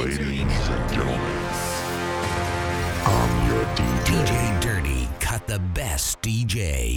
Ladies and gentlemen, I'm your DJ. DJ Dirty, cut the best DJ.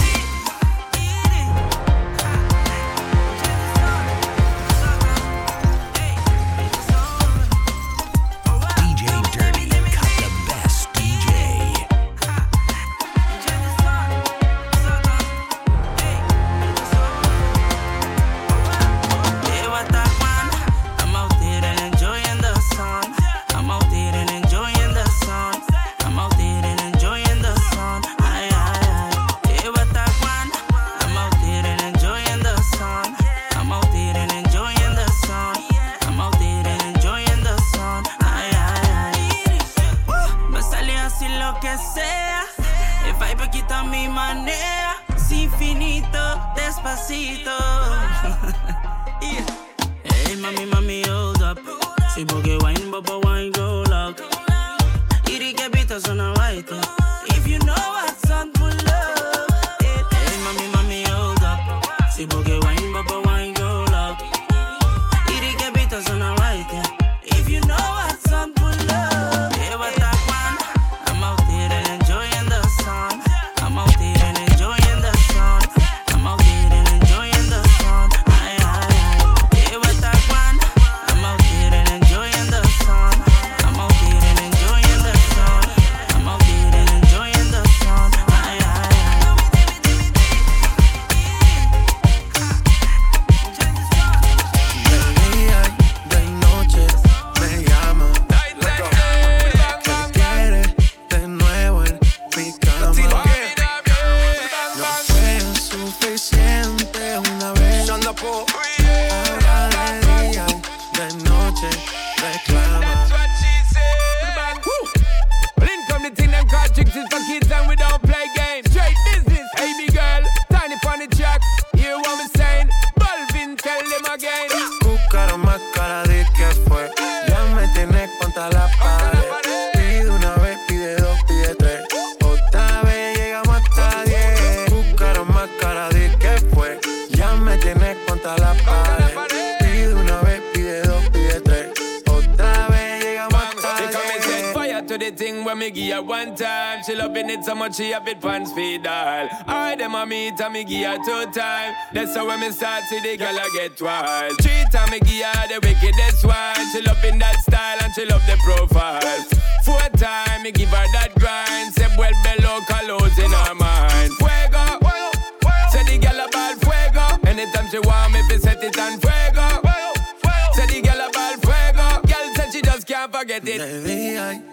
me give her one time. She loving it so much she have it pants feed all. I dem a meet and me give her two time. That's how when me start see the girl I get wild. Three time me give her the wickedest one. She loving that style and she love the profile. Four time me give her that grind. Say well below colors in her mind. Fuego, say the girl a ball fuego. Anytime she want me, fi set it on fuego. Say the girl a ball fuego. Girl said she just can't forget it.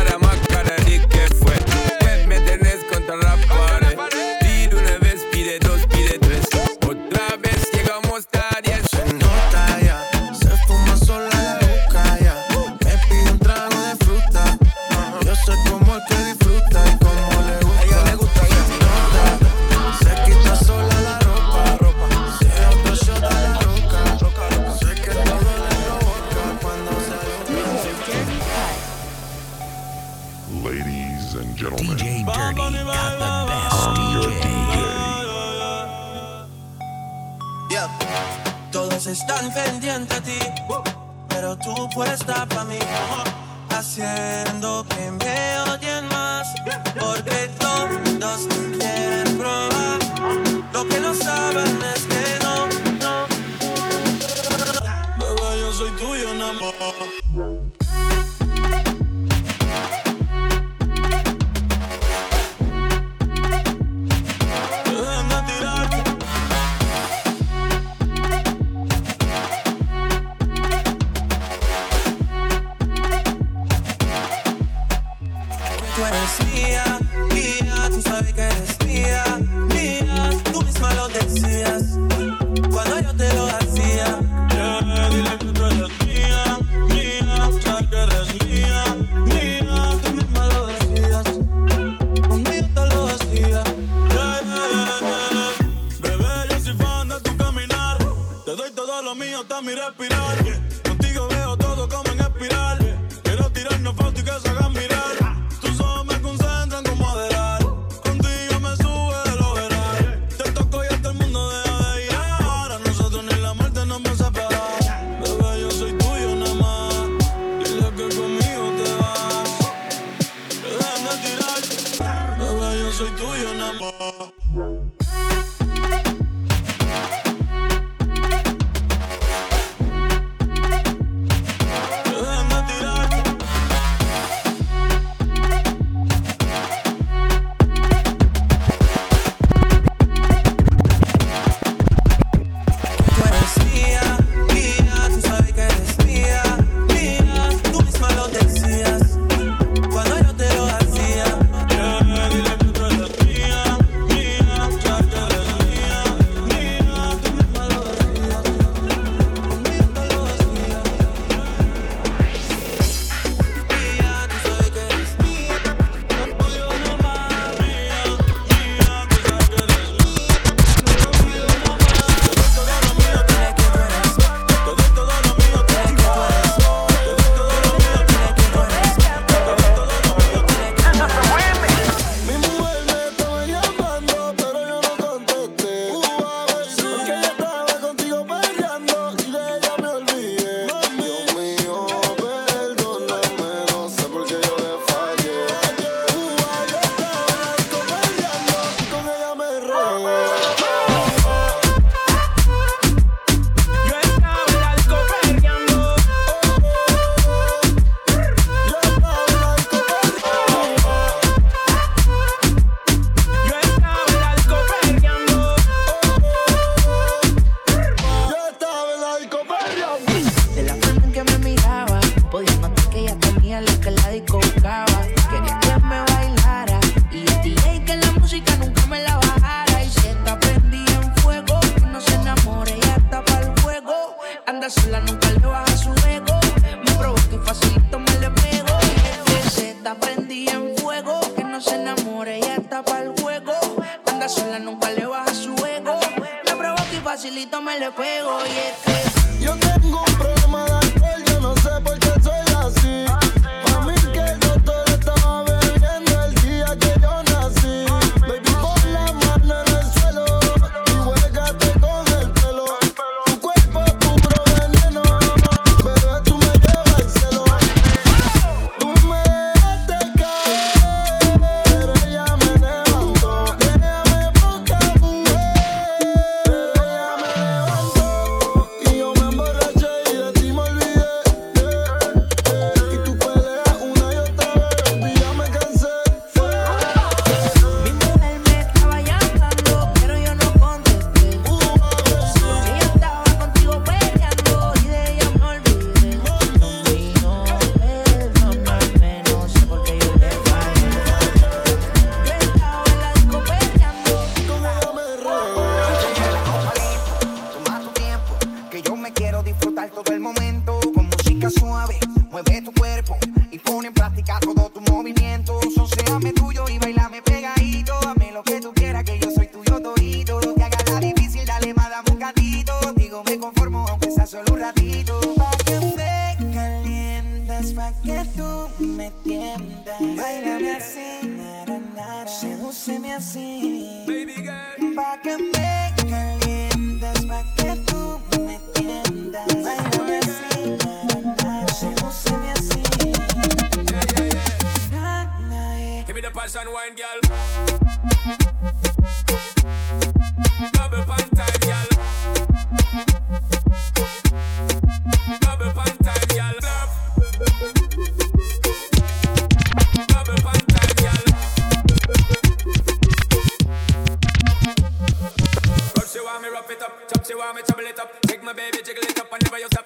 están pendientes a ti, pero tú puesta para mí, haciendo que me oyen más, porque todos quieren probar. Lo que no saben es que no, no. Bebé, yo soy tuyo, enamorado. minhas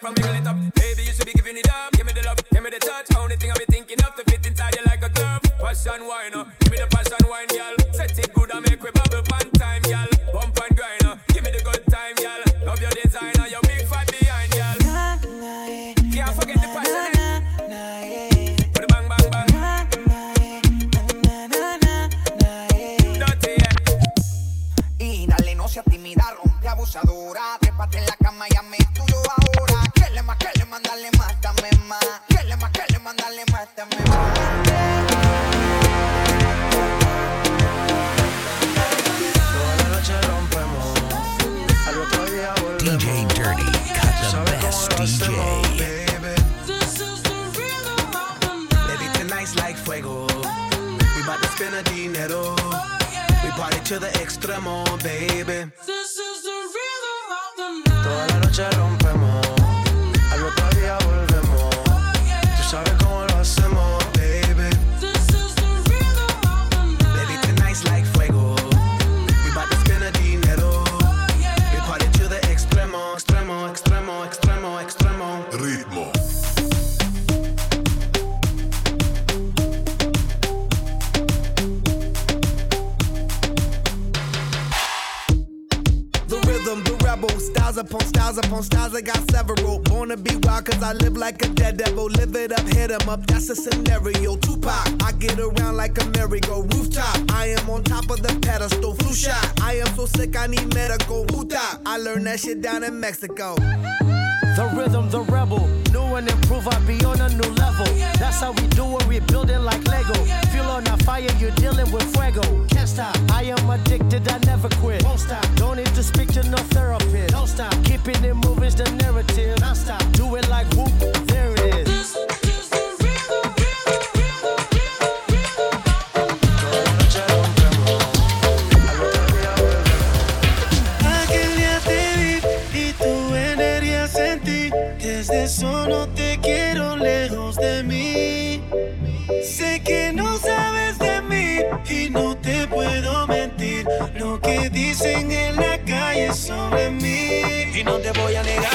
from me it up. Baby, you should be giving it up. Give me the love, give me the touch. Only thing I be thinking of to fit inside you like a glove. Passion why not? give me the Mexico. Y no te voy a negar.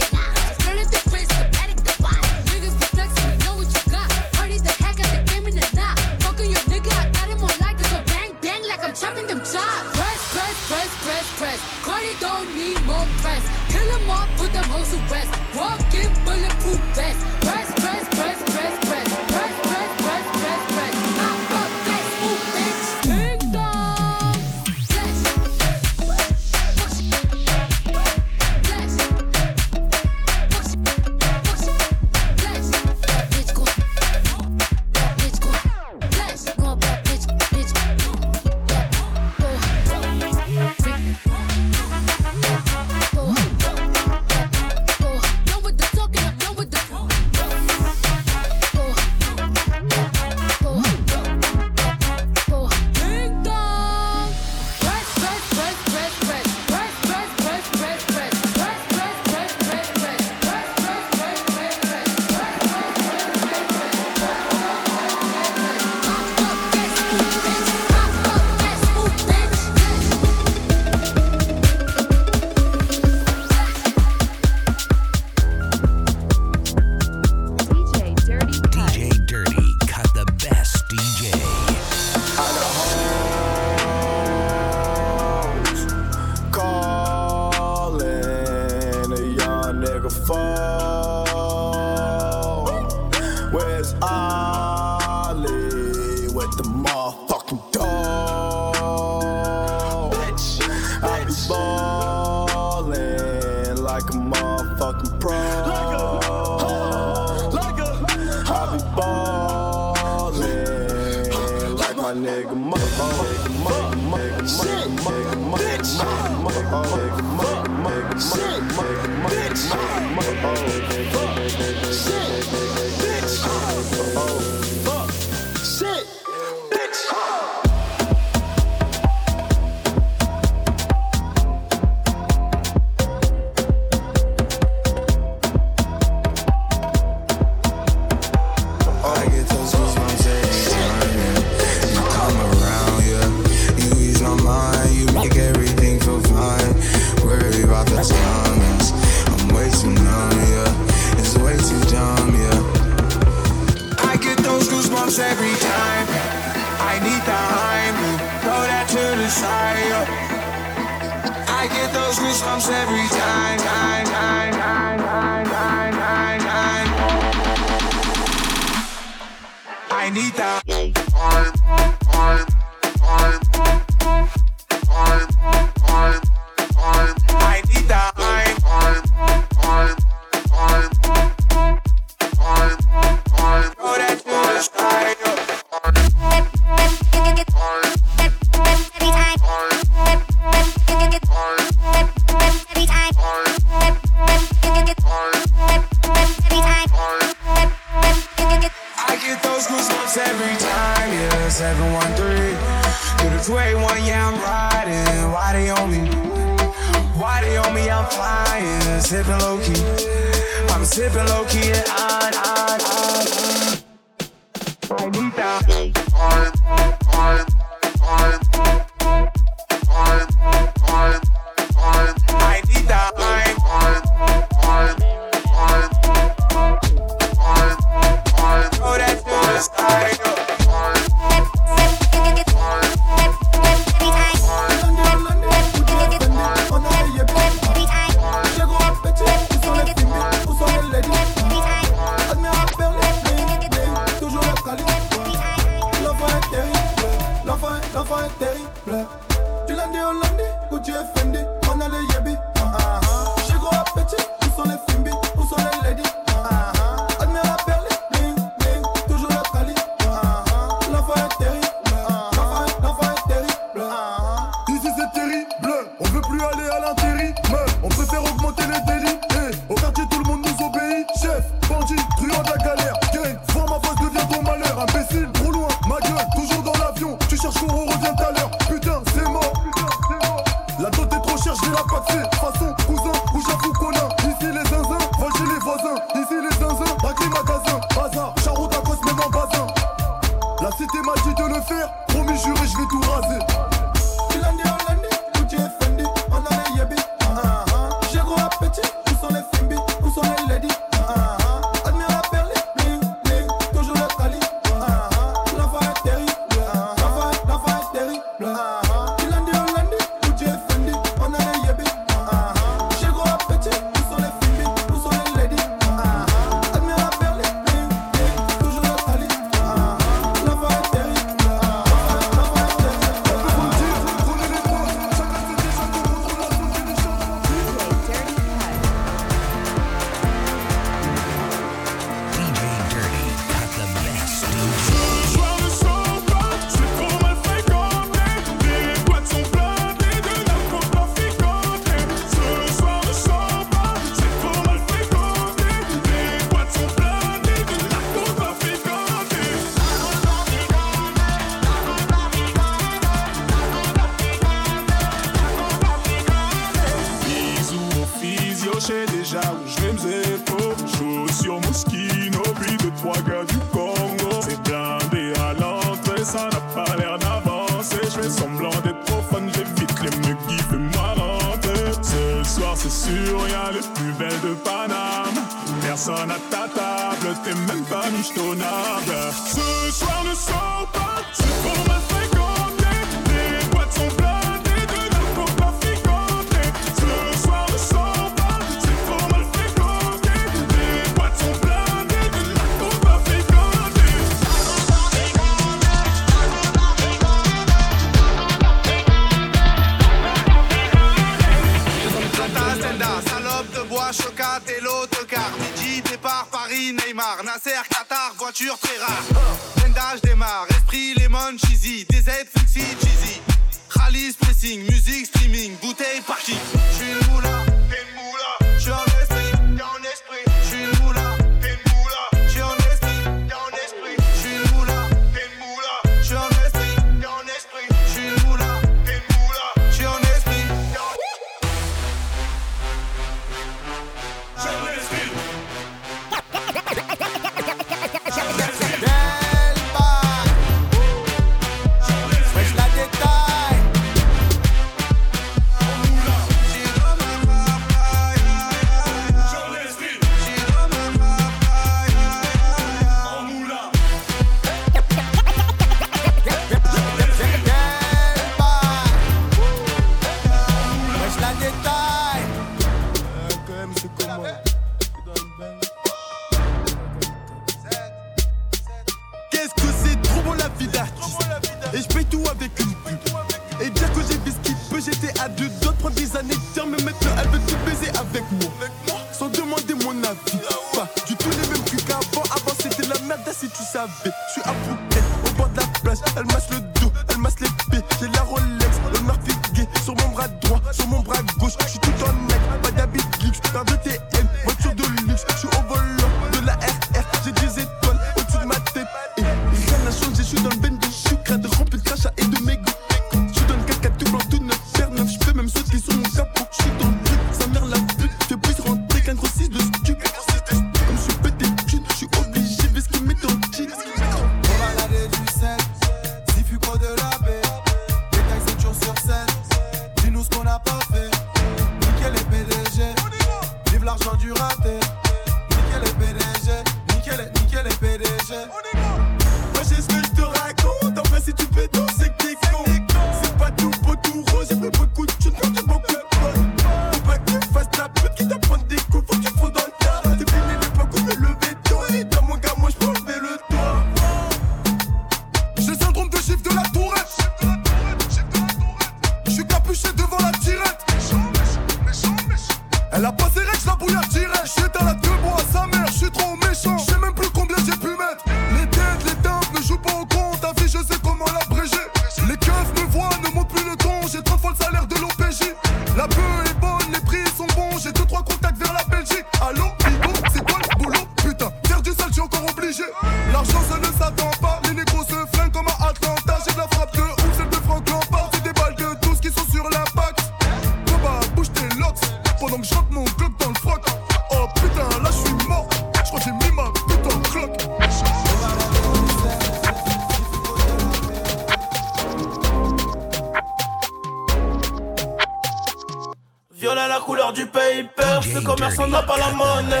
Paper, ce commerçant n'a pas la monnaie.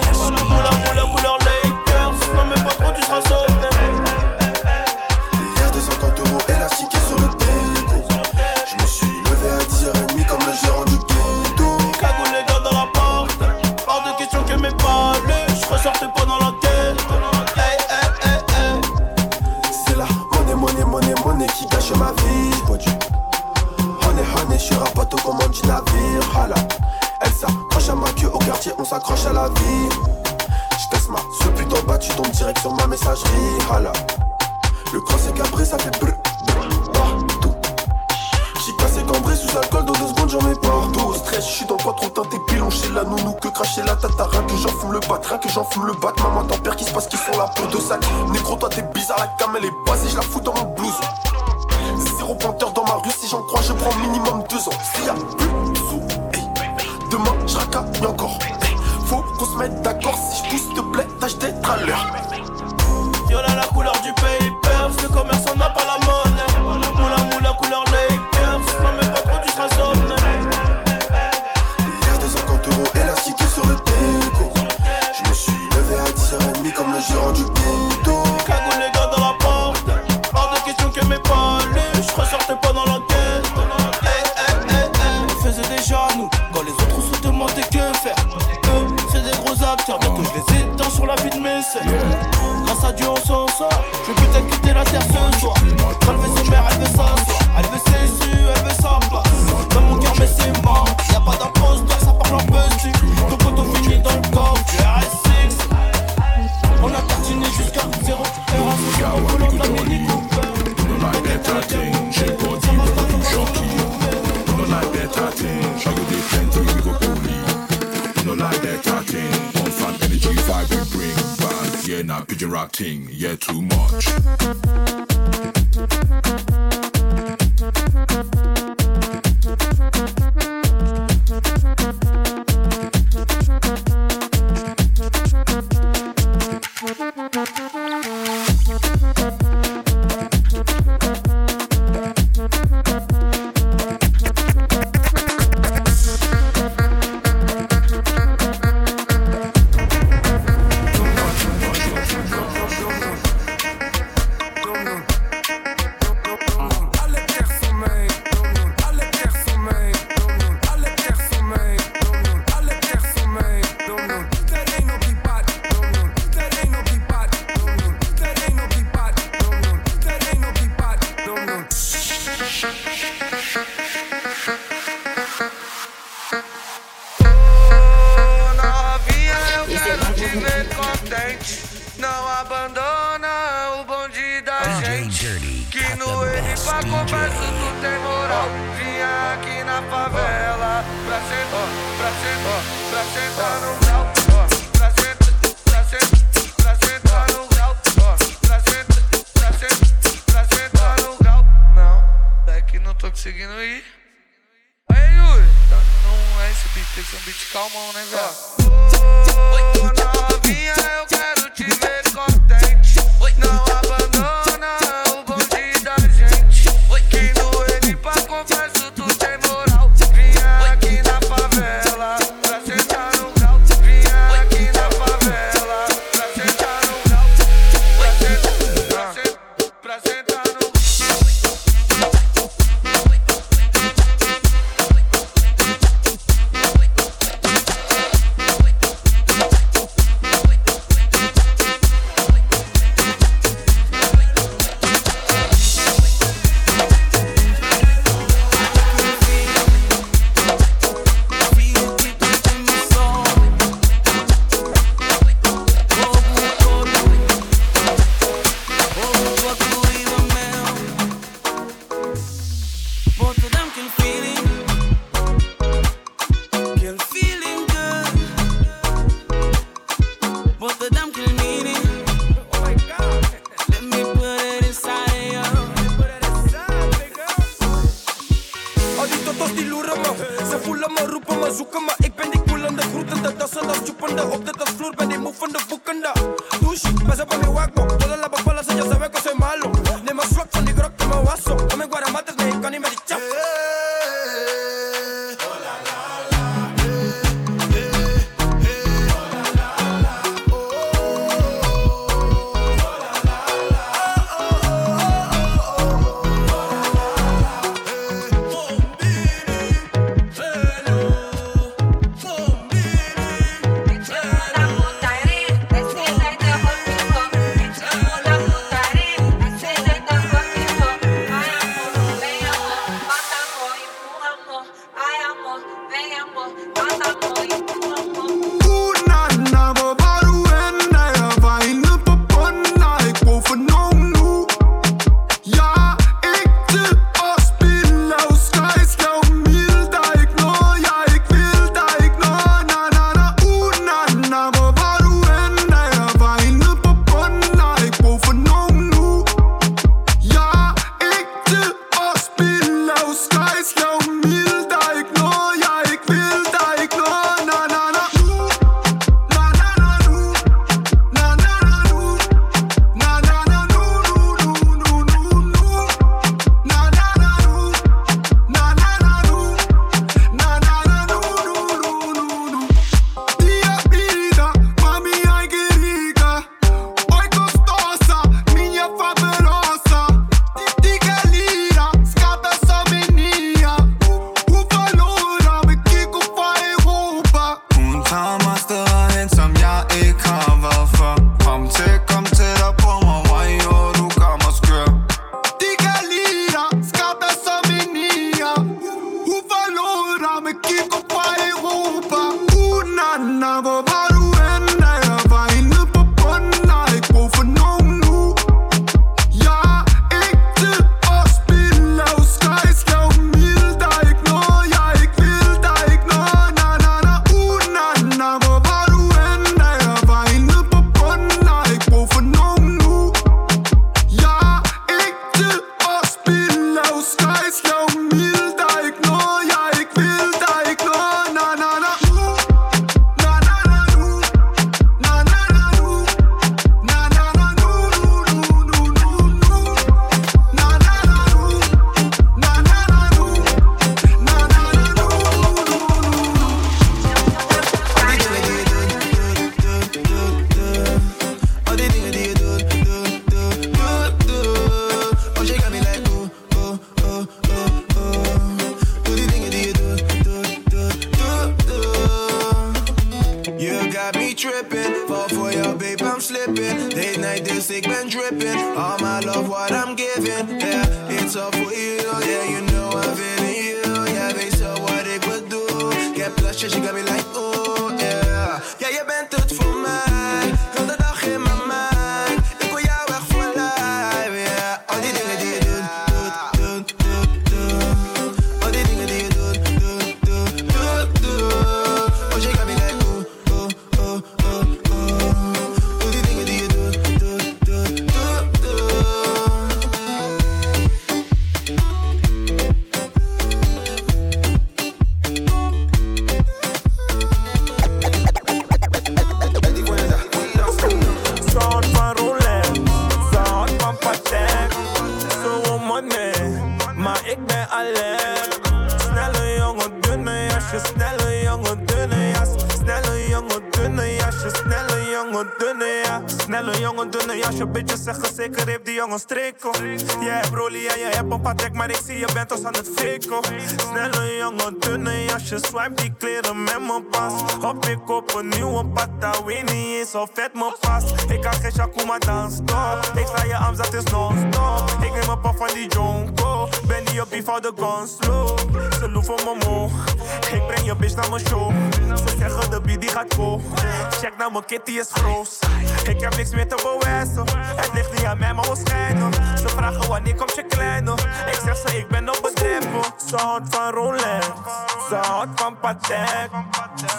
Couleur dat die loeren man Ze voelen me, roepen me, zoeken me Ik ben die koelende groeten, de tassen als choepende Op de dansvloer ben die moevende, woekende Douche, me sepa mi guapo Todas las papalas ellas saben que soy malo. Neem een slok van die grok in mijn wasso En mijn guaramates, nee, ik kan niet met die chap eh, eh, eh. Nou, mijn kitty is groot. Ik heb niks meer te bewijzen. Het ligt niet aan mij, maar schijnen. Ze vragen wanneer komt je kleiner? Ik zeg ze, ik ben op bedrijven. Ze houdt van Rolex. Ze houdt van Patek.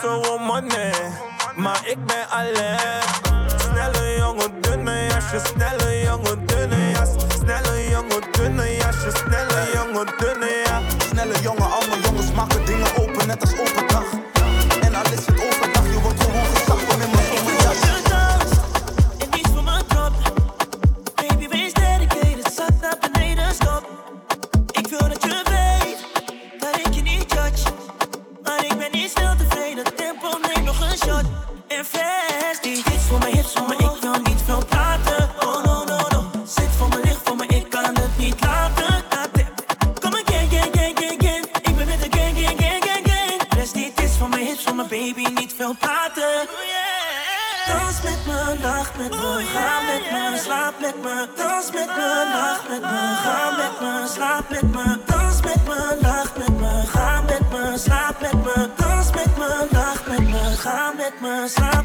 Zo man money. Maar ik ben alleen. Snelle jongen, dunne jasje. Snelle jongen, dunne jas. Snelle jongen, dunne jasje. Snelle jongen, dunne jas. Snelle jongen, alle jongens, jongens maken dingen open. Net als open met me, dans met me, lach met me, ga met me, slaap met me, dans met me, lach met me, ga met me, slaap